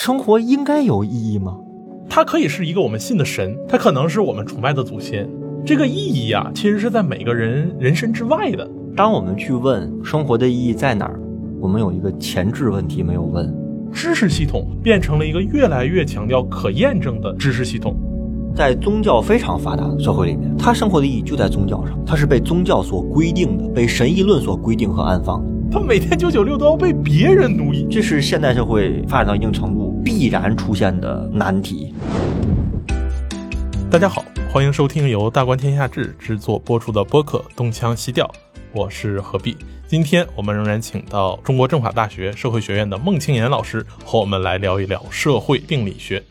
生活应该有意义吗？它可以是一个我们信的神，它可能是我们崇拜的祖先。这个意义啊，其实是在每个人人生之外的。当我们去问生活的意义在哪儿，我们有一个前置问题没有问：知识系统变成了一个越来越强调可验证的知识系统。在宗教非常发达的社会里面，他生活的意义就在宗教上，他是被宗教所规定的，被神议论所规定和安放的。他每天九九六都要被别人奴役，这是现代社会发展到一定程度必然出现的难题。大家好，欢迎收听由大观天下志制作播出的播客《东腔西调》，我是何必。今天我们仍然请到中国政法大学社会学院的孟庆岩老师和我们来聊一聊社会病理学。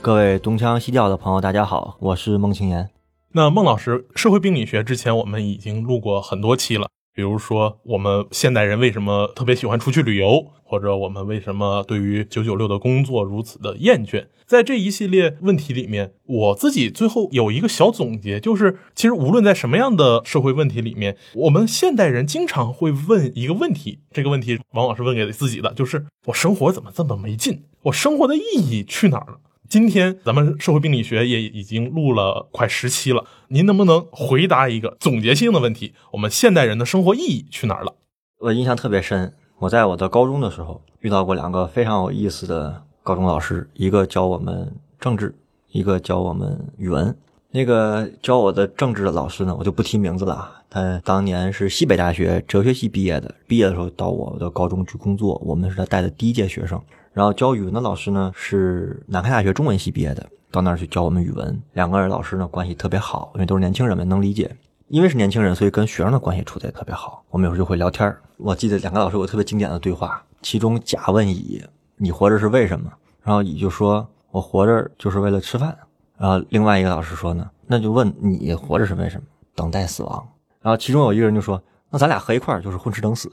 各位东腔西调的朋友，大家好，我是孟庆岩。那孟老师，社会病理学之前我们已经录过很多期了，比如说我们现代人为什么特别喜欢出去旅游，或者我们为什么对于九九六的工作如此的厌倦。在这一系列问题里面，我自己最后有一个小总结，就是其实无论在什么样的社会问题里面，我们现代人经常会问一个问题，这个问题往往是问给自己的，就是我生活怎么这么没劲？我生活的意义去哪儿了？今天咱们社会病理学也已经录了快十期了，您能不能回答一个总结性的问题？我们现代人的生活意义去哪儿了？我印象特别深，我在我的高中的时候遇到过两个非常有意思的高中老师，一个教我们政治，一个教我们语文。那个教我的政治的老师呢，我就不提名字了。他当年是西北大学哲学系毕业的，毕业的时候到我的高中去工作，我们是他带的第一届学生。然后教语文的老师呢是南开大学中文系毕业的，到那儿去教我们语文。两个人老师呢关系特别好，因为都是年轻人们，能理解。因为是年轻人，所以跟学生的关系处得也特别好。我们有时候就会聊天我记得两个老师有个特别经典的对话，其中甲问乙：“你活着是为什么？”然后乙就说：“我活着就是为了吃饭。”然后另外一个老师说呢：“那就问你活着是为什么？等待死亡。”然后其中有一个人就说：“那咱俩合一块儿就是混吃等死。”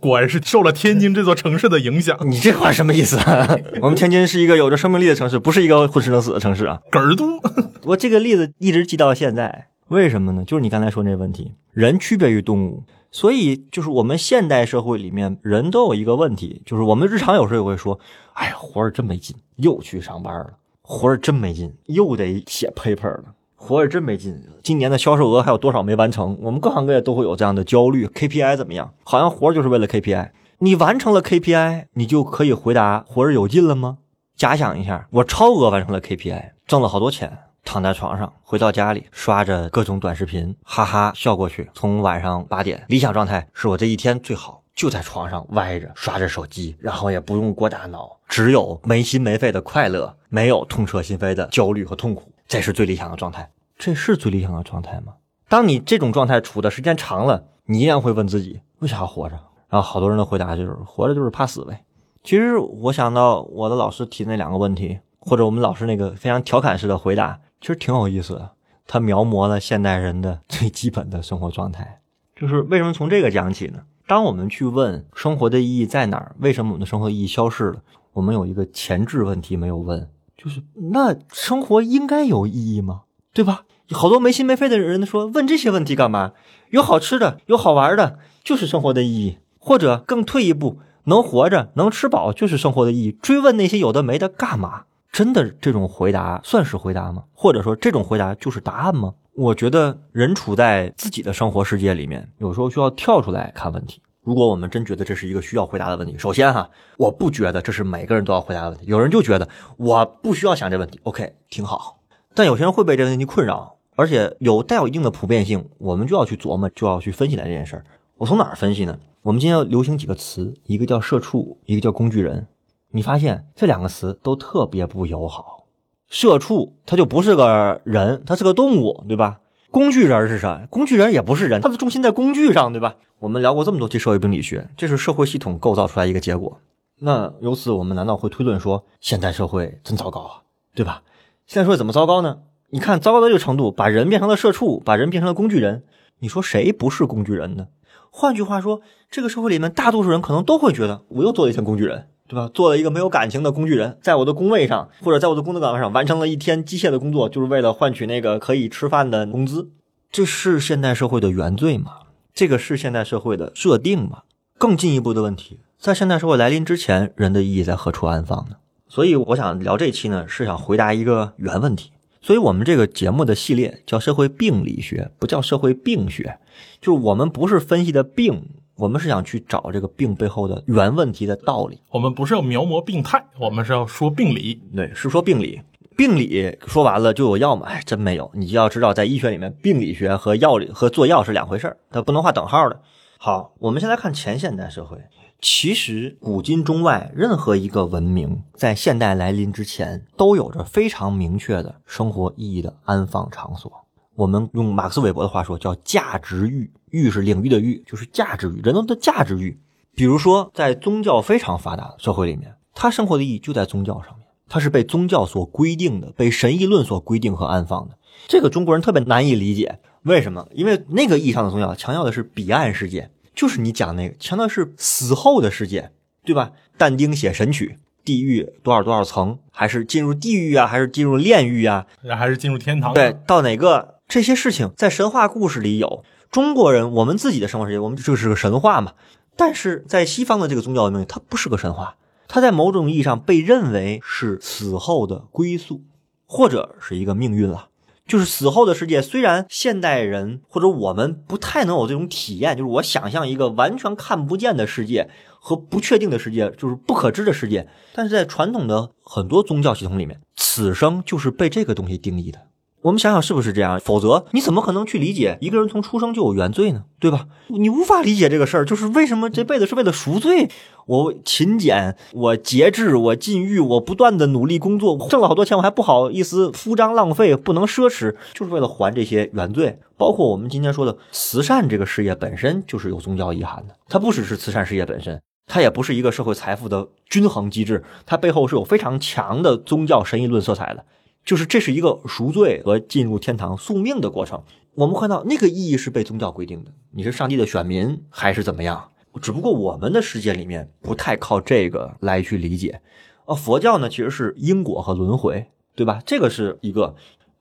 果然是受了天津这座城市的影响。你这话什么意思？我们天津是一个有着生命力的城市，不是一个混吃等死的城市啊！哏儿都，我这个例子一直记到现在。为什么呢？就是你刚才说那问题，人区别于动物，所以就是我们现代社会里面人都有一个问题，就是我们日常有时候也会说：“哎呀，活着真没劲，又去上班了；活着真没劲，又得写 paper 了。”活着真没劲，今年的销售额还有多少没完成？我们各行各业都会有这样的焦虑。KPI 怎么样？好像活着就是为了 KPI。你完成了 KPI，你就可以回答活着有劲了吗？假想一下，我超额完成了 KPI，挣了好多钱，躺在床上，回到家里刷着各种短视频，哈哈笑过去。从晚上八点，理想状态是我这一天最好，就在床上歪着刷着手机，然后也不用过大脑，只有没心没肺的快乐，没有痛彻心扉的焦虑和痛苦。这是最理想的状态，这是最理想的状态吗？当你这种状态处的时间长了，你依然会问自己为啥活着？然后好多人的回答就是活着就是怕死呗。其实我想到我的老师提那两个问题，或者我们老师那个非常调侃式的回答，其实挺有意思的。他描摹了现代人的最基本的生活状态，就是为什么从这个讲起呢？当我们去问生活的意义在哪儿，为什么我们的生活意义消失了？我们有一个前置问题没有问。就是那生活应该有意义吗？对吧？好多没心没肺的人说问这些问题干嘛？有好吃的，有好玩的，就是生活的意义。或者更退一步，能活着，能吃饱，就是生活的意义。追问那些有的没的干嘛？真的这种回答算是回答吗？或者说这种回答就是答案吗？我觉得人处在自己的生活世界里面，有时候需要跳出来看问题。如果我们真觉得这是一个需要回答的问题，首先哈，我不觉得这是每个人都要回答的问题。有人就觉得我不需要想这问题，OK，挺好。但有些人会被这个问题困扰，而且有带有一定的普遍性，我们就要去琢磨，就要去分析来这件事儿。我从哪儿分析呢？我们今天要流行几个词，一个叫社畜，一个叫工具人。你发现这两个词都特别不友好。社畜他就不是个人，他是个动物，对吧？工具人是啥？工具人也不是人，他的重心在工具上，对吧？我们聊过这么多期社会病理学，这是社会系统构造出来一个结果。那由此我们难道会推论说现代社会真糟糕啊？对吧？现代社会怎么糟糕呢？你看糟糕到这个程度，把人变成了社畜，把人变成了工具人。你说谁不是工具人呢？换句话说，这个社会里面大多数人可能都会觉得，我又做了一天工具人，对吧？做了一个没有感情的工具人，在我的工位上或者在我的工作岗位上完成了一天机械的工作，就是为了换取那个可以吃饭的工资。这是现代社会的原罪吗？这个是现代社会的设定吗？更进一步的问题，在现代社会来临之前，人的意义在何处安放呢？所以我想聊这期呢，是想回答一个原问题。所以我们这个节目的系列叫社会病理学，不叫社会病学。就是我们不是分析的病，我们是想去找这个病背后的原问题的道理。我们不是要描摹病态，我们是要说病理。对，是说病理。病理说完了就有药吗？哎，真没有。你就要知道，在医学里面，病理学和药理和做药是两回事儿，它不能画等号的。好，我们先来看前现代社会。其实，古今中外，任何一个文明在现代来临之前，都有着非常明确的生活意义的安放场所。我们用马克思韦伯的话说，叫价值域。域是领域的域，就是价值域，人的价值域。比如说，在宗教非常发达的社会里面，他生活的意义就在宗教上面，他是被宗教所规定的，被神议论所规定和安放的。这个中国人特别难以理解，为什么？因为那个意义上的宗教强调的是彼岸世界。就是你讲那个，强调是死后的世界，对吧？但丁写《神曲》，地狱多少多少层，还是进入地狱啊，还是进入炼狱啊，还是进入天堂？对，到哪个这些事情在神话故事里有。中国人，我们自己的生活世界，我们这是个神话嘛？但是在西方的这个宗教文明，它不是个神话，它在某种意义上被认为是死后的归宿，或者是一个命运了。就是死后的世界，虽然现代人或者我们不太能有这种体验，就是我想象一个完全看不见的世界和不确定的世界，就是不可知的世界。但是在传统的很多宗教系统里面，此生就是被这个东西定义的。我们想想是不是这样？否则你怎么可能去理解一个人从出生就有原罪呢？对吧？你无法理解这个事儿，就是为什么这辈子是为了赎罪？我勤俭，我节制，我禁欲，我不断的努力工作，挣了好多钱，我还不好意思铺张浪费，不能奢侈，就是为了还这些原罪。包括我们今天说的慈善这个事业本身就是有宗教遗涵的，它不只是慈善事业本身，它也不是一个社会财富的均衡机制，它背后是有非常强的宗教神议论色彩的。就是这是一个赎罪和进入天堂宿命的过程。我们看到那个意义是被宗教规定的，你是上帝的选民还是怎么样？只不过我们的世界里面不太靠这个来去理解。啊，佛教呢其实是因果和轮回，对吧？这个是一个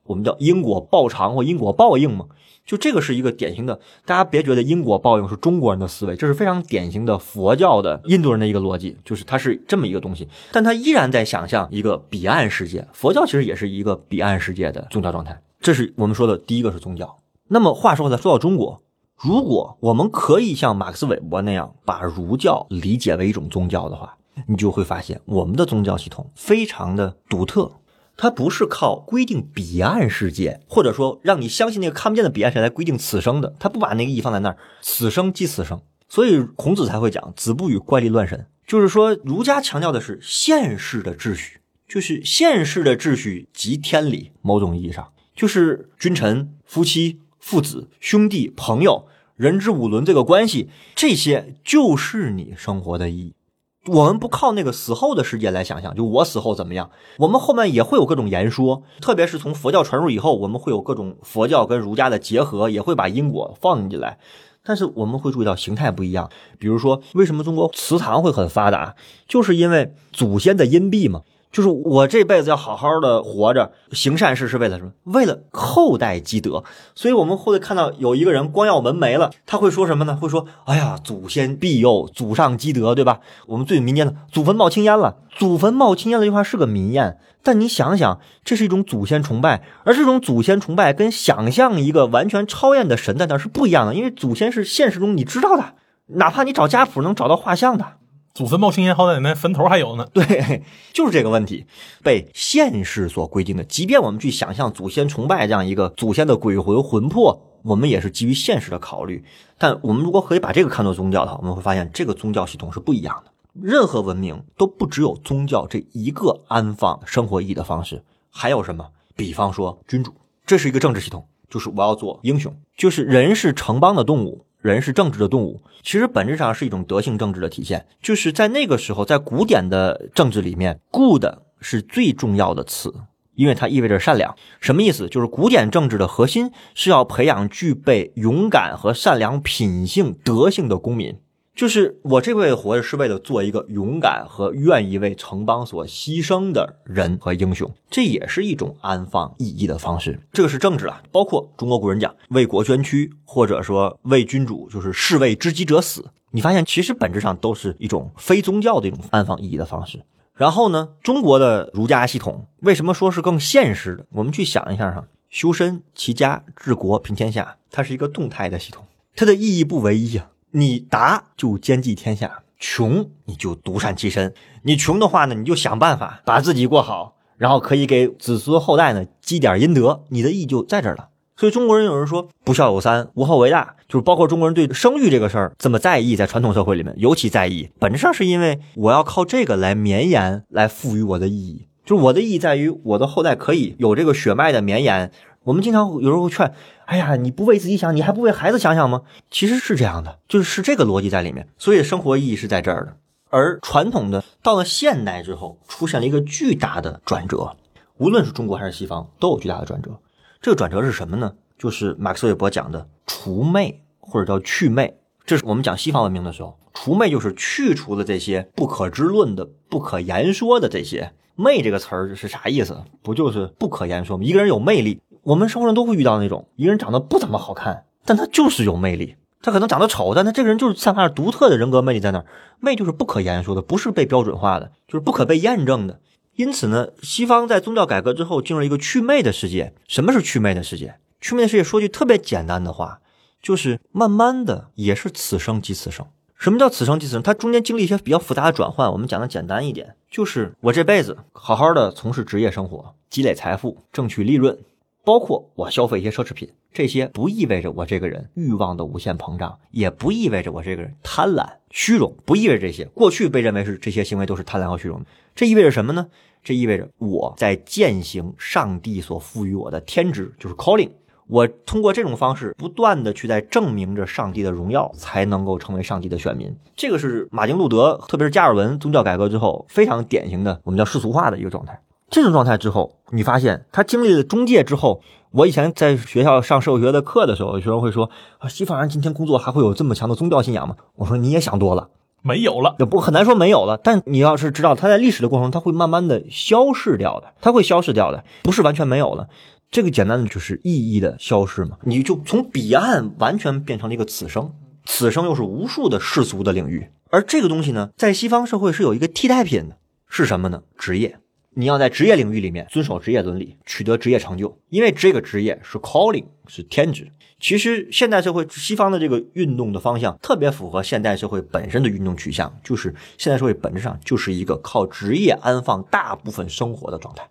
我们叫因果报偿或因果报应嘛。就这个是一个典型的，大家别觉得因果报应是中国人的思维，这是非常典型的佛教的印度人的一个逻辑，就是它是这么一个东西，但他依然在想象一个彼岸世界。佛教其实也是一个彼岸世界的宗教状态，这是我们说的第一个是宗教。那么话说回来，说到中国，如果我们可以像马克思韦伯那样把儒教理解为一种宗教的话，你就会发现我们的宗教系统非常的独特。它不是靠规定彼岸世界，或者说让你相信那个看不见的彼岸世界来规定此生的，他不把那个意义放在那儿，此生即此生，所以孔子才会讲“子不语怪力乱神”，就是说儒家强调的是现世的秩序，就是现世的秩序即天理，某种意义上。就是君臣、夫妻、父子、兄弟、朋友、人之五伦这个关系，这些就是你生活的意义。我们不靠那个死后的世界来想象，就我死后怎么样？我们后面也会有各种言说，特别是从佛教传入以后，我们会有各种佛教跟儒家的结合，也会把因果放进来。但是我们会注意到形态不一样，比如说为什么中国祠堂会很发达，就是因为祖先的荫庇嘛。就是我这辈子要好好的活着，行善事是为了什么？为了后代积德。所以我们会看到有一个人光耀门楣了，他会说什么呢？会说：“哎呀，祖先庇佑，祖上积德，对吧？”我们最民间的“祖坟冒青烟了”，“祖坟冒青烟”的这句话是个民谚，但你想想，这是一种祖先崇拜，而这种祖先崇拜跟想象一个完全超验的神在那是不一样的，因为祖先是现实中你知道的，哪怕你找家谱能找到画像的。祖坟冒青烟，好歹那坟头还有呢。对，就是这个问题被现实所规定的。即便我们去想象祖先崇拜这样一个祖先的鬼魂魂魄，我们也是基于现实的考虑。但我们如果可以把这个看作宗教的话，我们会发现这个宗教系统是不一样的。任何文明都不只有宗教这一个安放生活意义的方式，还有什么？比方说君主，这是一个政治系统，就是我要做英雄，就是人是城邦的动物。人是政治的动物，其实本质上是一种德性政治的体现。就是在那个时候，在古典的政治里面，good 是最重要的词，因为它意味着善良。什么意思？就是古典政治的核心是要培养具备勇敢和善良品性、德性的公民。就是我这辈子活着是为了做一个勇敢和愿意为城邦所牺牲的人和英雄，这也是一种安放意义的方式。这个是政治啊，包括中国古人讲为国捐躯，或者说为君主，就是士为知己者死。你发现其实本质上都是一种非宗教的一种安放意义的方式。然后呢，中国的儒家系统为什么说是更现实的？我们去想一下哈，修身齐家治国平天下，它是一个动态的系统，它的意义不唯一啊。你达就兼济天下，穷你就独善其身。你穷的话呢，你就想办法把自己过好，然后可以给子孙后代呢积点阴德，你的意义就在这儿了。所以中国人有人说不孝有三，无后为大，就是包括中国人对生育这个事儿这么在意，在传统社会里面尤其在意，本质上是因为我要靠这个来绵延，来赋予我的意义。就是我的意义在于我的后代可以有这个血脉的绵延。我们经常有时候会劝，哎呀，你不为自己想，你还不为孩子想想吗？其实是这样的，就是是这个逻辑在里面。所以生活意义是在这儿的。而传统的到了现代之后，出现了一个巨大的转折，无论是中国还是西方，都有巨大的转折。这个转折是什么呢？就是马克思韦伯讲的除魅，或者叫去魅。这是我们讲西方文明的时候，除魅就是去除了这些不可知论的、不可言说的这些。魅这个词儿是啥意思？不就是不可言说吗？一个人有魅力，我们生活中都会遇到那种一个人长得不怎么好看，但他就是有魅力。他可能长得丑，但他这个人就是散发着独特的人格魅力在那儿。魅就是不可言说的，不是被标准化的，就是不可被验证的。因此呢，西方在宗教改革之后进入一个祛魅的世界。什么是祛魅的世界？祛魅的世界说句特别简单的话，就是慢慢的也是此生即此生。什么叫此生即此生？它中间经历一些比较复杂的转换。我们讲的简单一点，就是我这辈子好好的从事职业生活，积累财富，挣取利润，包括我消费一些奢侈品，这些不意味着我这个人欲望的无限膨胀，也不意味着我这个人贪婪虚荣，不意味着这些。过去被认为是这些行为都是贪婪和虚荣，这意味着什么呢？这意味着我在践行上帝所赋予我的天职，就是 calling。我通过这种方式，不断的去在证明着上帝的荣耀，才能够成为上帝的选民。这个是马丁路德，特别是加尔文宗教改革之后非常典型的，我们叫世俗化的一个状态。这种状态之后，你发现他经历了中介之后，我以前在学校上社会学的课的时候，有学生会说啊，西方人今天工作还会有这么强的宗教信仰吗？我说你也想多了。没有了，也不很难说没有了。但你要是知道，它在历史的过程中，它会慢慢的消逝掉的，它会消逝掉的，不是完全没有了。这个简单的就是意义的消失嘛，你就从彼岸完全变成了一个此生，此生又是无数的世俗的领域。而这个东西呢，在西方社会是有一个替代品的，是什么呢？职业，你要在职业领域里面遵守职业伦理，取得职业成就，因为这个职业是 calling，是天职。其实现代社会西方的这个运动的方向特别符合现代社会本身的运动取向，就是现代社会本质上就是一个靠职业安放大部分生活的状态。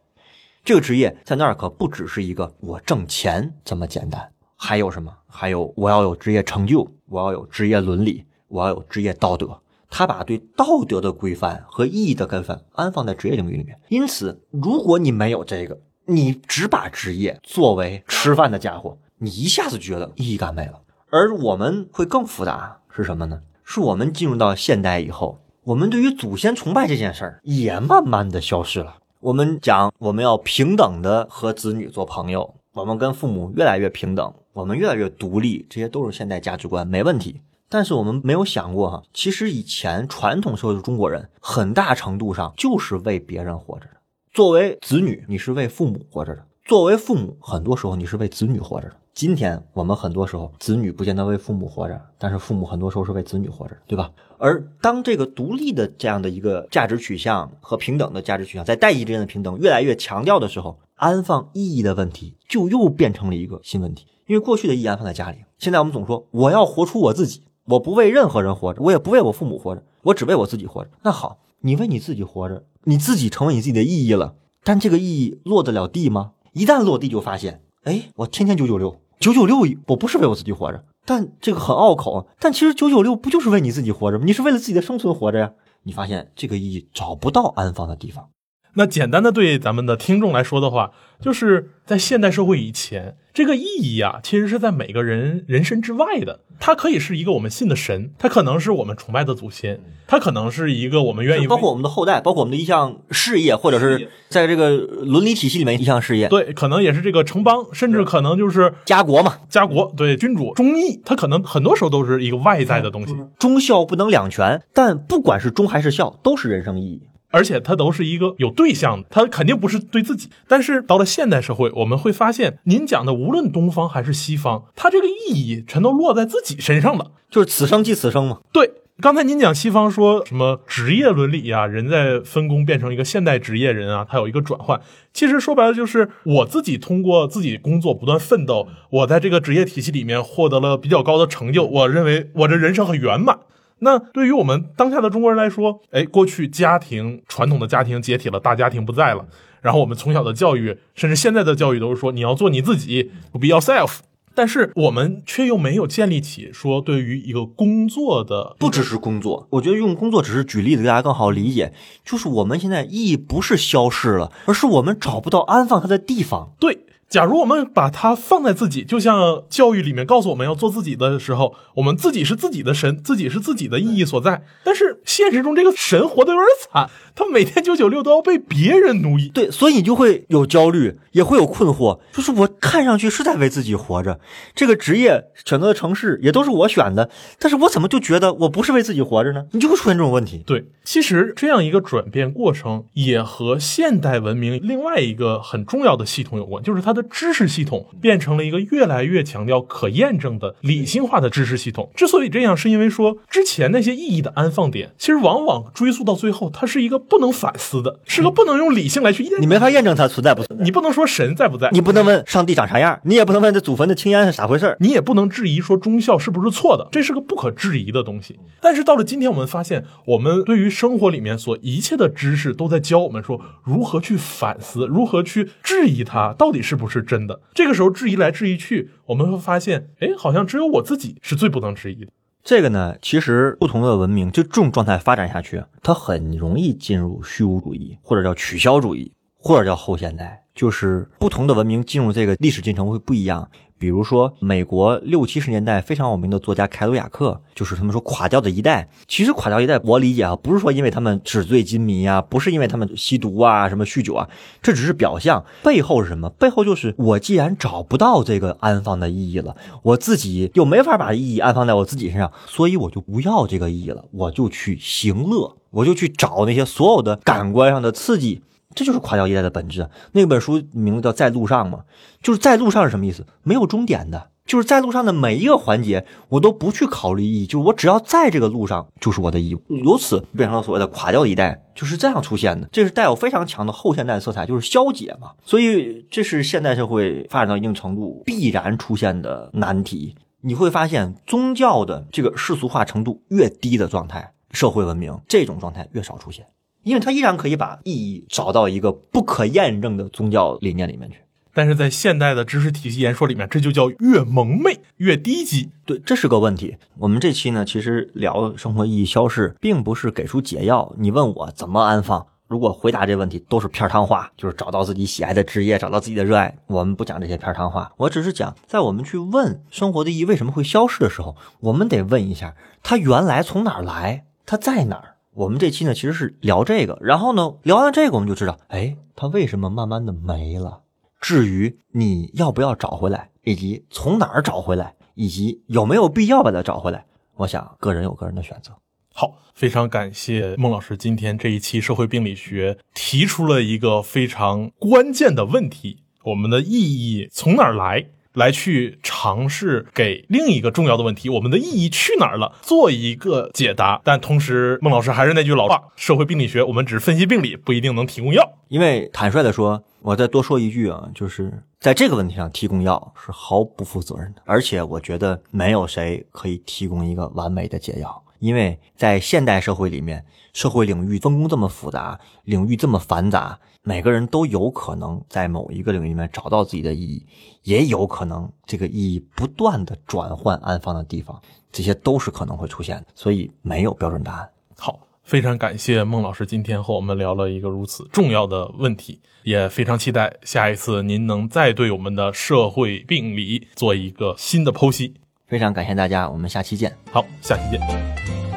这个职业在那儿可不只是一个我挣钱这么简单，还有什么？还有我要有职业成就，我要有职业伦理，我要有职业道德。他把对道德的规范和意义的规范安放在职业领域里面。因此，如果你没有这个，你只把职业作为吃饭的家伙。你一下子觉得意义感没了，而我们会更复杂是什么呢？是我们进入到现代以后，我们对于祖先崇拜这件事儿也慢慢的消失了。我们讲我们要平等的和子女做朋友，我们跟父母越来越平等，我们越来越独立，这些都是现代价值观，没问题。但是我们没有想过哈，其实以前传统社会的中国人，很大程度上就是为别人活着的。作为子女，你是为父母活着的；作为父母，很多时候你是为子女活着的。今天我们很多时候，子女不见得为父母活着，但是父母很多时候是为子女活着，对吧？而当这个独立的这样的一个价值取向和平等的价值取向在代际之间的平等越来越强调的时候，安放意义的问题就又变成了一个新问题。因为过去的意义安放在家里，现在我们总说我要活出我自己，我不为任何人活着，我也不为我父母活着，我只为我自己活着。那好，你为你自己活着，你自己成为你自己的意义了，但这个意义落得了地吗？一旦落地，就发现，哎，我天天九九六。九九六，我不是为我自己活着，但这个很拗口。但其实九九六不就是为你自己活着吗？你是为了自己的生存活着呀。你发现这个意义找不到安放的地方。那简单的对咱们的听众来说的话，就是在现代社会以前，这个意义啊，其实是在每个人人身之外的。它可以是一个我们信的神，它可能是我们崇拜的祖先，它可能是一个我们愿意包括我们的后代，包括我们的一项事业，或者是在这个伦理体系里面一项事业。对，可能也是这个城邦，甚至可能就是家国嘛，家国对君主忠义，它可能很多时候都是一个外在的东西。忠孝不能两全，但不管是忠还是孝，都是人生意义。而且它都是一个有对象的，它肯定不是对自己。但是到了现代社会，我们会发现，您讲的无论东方还是西方，它这个意义全都落在自己身上了，就是此生即此生嘛。对，刚才您讲西方说什么职业伦理呀、人在分工变成一个现代职业人啊，他有一个转换。其实说白了就是我自己通过自己工作不断奋斗，我在这个职业体系里面获得了比较高的成就，我认为我这人生很圆满。那对于我们当下的中国人来说，哎，过去家庭传统的家庭解体了，大家庭不在了，然后我们从小的教育，甚至现在的教育都是说你要做你自己，be yourself。但是我们却又没有建立起说对于一个工作的不只是工作，我觉得用工作只是举例子，大家更好理解。就是我们现在意义不是消失了，而是我们找不到安放它的地方。对。假如我们把它放在自己，就像教育里面告诉我们要做自己的时候，我们自己是自己的神，自己是自己的意义所在。但是现实中这个神活得有点惨，他每天九九六都要被别人奴役。对，所以你就会有焦虑，也会有困惑。就是我看上去是在为自己活着，这个职业选择的城市也都是我选的，但是我怎么就觉得我不是为自己活着呢？你就会出现这种问题。对，其实这样一个转变过程也和现代文明另外一个很重要的系统有关，就是它的。知识系统变成了一个越来越强调可验证的理性化的知识系统。之所以这样，是因为说之前那些意义的安放点，其实往往追溯到最后，它是一个不能反思的，是个不能用理性来去验证。你没法验证它存在不存在。你不能说神在不在，你不能问上帝长啥样，你也不能问这祖坟的青烟是咋回事你也不能质疑说忠孝是不是错的，这是个不可质疑的东西。但是到了今天，我们发现，我们对于生活里面所一切的知识都在教我们说如何去反思，如何去质疑它到底是不是真的。这个时候质疑来质疑去，我们会发现，哎，好像只有我自己是最不能质疑的。这个呢，其实不同的文明就这种状态发展下去，它很容易进入虚无主义，或者叫取消主义，或者叫后现代，就是不同的文明进入这个历史进程会不一样。比如说，美国六七十年代非常有名的作家凯鲁亚克，就是他们说垮掉的一代。其实垮掉一代，我理解啊，不是说因为他们纸醉金迷啊，不是因为他们吸毒啊、什么酗酒啊，这只是表象。背后是什么？背后就是我既然找不到这个安放的意义了，我自己又没法把意义安放在我自己身上，所以我就不要这个意义了，我就去行乐，我就去找那些所有的感官上的刺激。这就是垮掉一代的本质。那本书名字叫《在路上》嘛，就是在路上是什么意思？没有终点的，就是在路上的每一个环节，我都不去考虑意义，就是我只要在这个路上，就是我的义务。由此变成了所谓的垮掉一代，就是这样出现的。这是带有非常强的后现代色彩，就是消解嘛。所以这是现代社会发展到一定程度必然出现的难题。你会发现，宗教的这个世俗化程度越低的状态，社会文明这种状态越少出现。因为他依然可以把意义找到一个不可验证的宗教理念里面去，但是在现代的知识体系言说里面，这就叫越蒙昧越低级。对，这是个问题。我们这期呢，其实聊生活意义消逝，并不是给出解药。你问我怎么安放，如果回答这问题都是片汤话，就是找到自己喜爱的职业，找到自己的热爱。我们不讲这些片汤话，我只是讲，在我们去问生活的意义为什么会消失的时候，我们得问一下，它原来从哪儿来，它在哪儿。我们这期呢，其实是聊这个，然后呢，聊完这个，我们就知道，哎，它为什么慢慢的没了。至于你要不要找回来，以及从哪儿找回来，以及有没有必要把它找回来，我想个人有个人的选择。好，非常感谢孟老师今天这一期社会病理学提出了一个非常关键的问题：我们的意义从哪儿来？来去尝试给另一个重要的问题，我们的意义去哪儿了，做一个解答。但同时，孟老师还是那句老话，社会病理学我们只是分析病理，不一定能提供药。因为坦率的说，我再多说一句啊，就是在这个问题上提供药是毫不负责任的，而且我觉得没有谁可以提供一个完美的解药，因为在现代社会里面，社会领域分工这么复杂，领域这么繁杂。每个人都有可能在某一个领域里面找到自己的意义，也有可能这个意义不断的转换安放的地方，这些都是可能会出现的，所以没有标准答案。好，非常感谢孟老师今天和我们聊了一个如此重要的问题，也非常期待下一次您能再对我们的社会病理做一个新的剖析。非常感谢大家，我们下期见。好，下期见。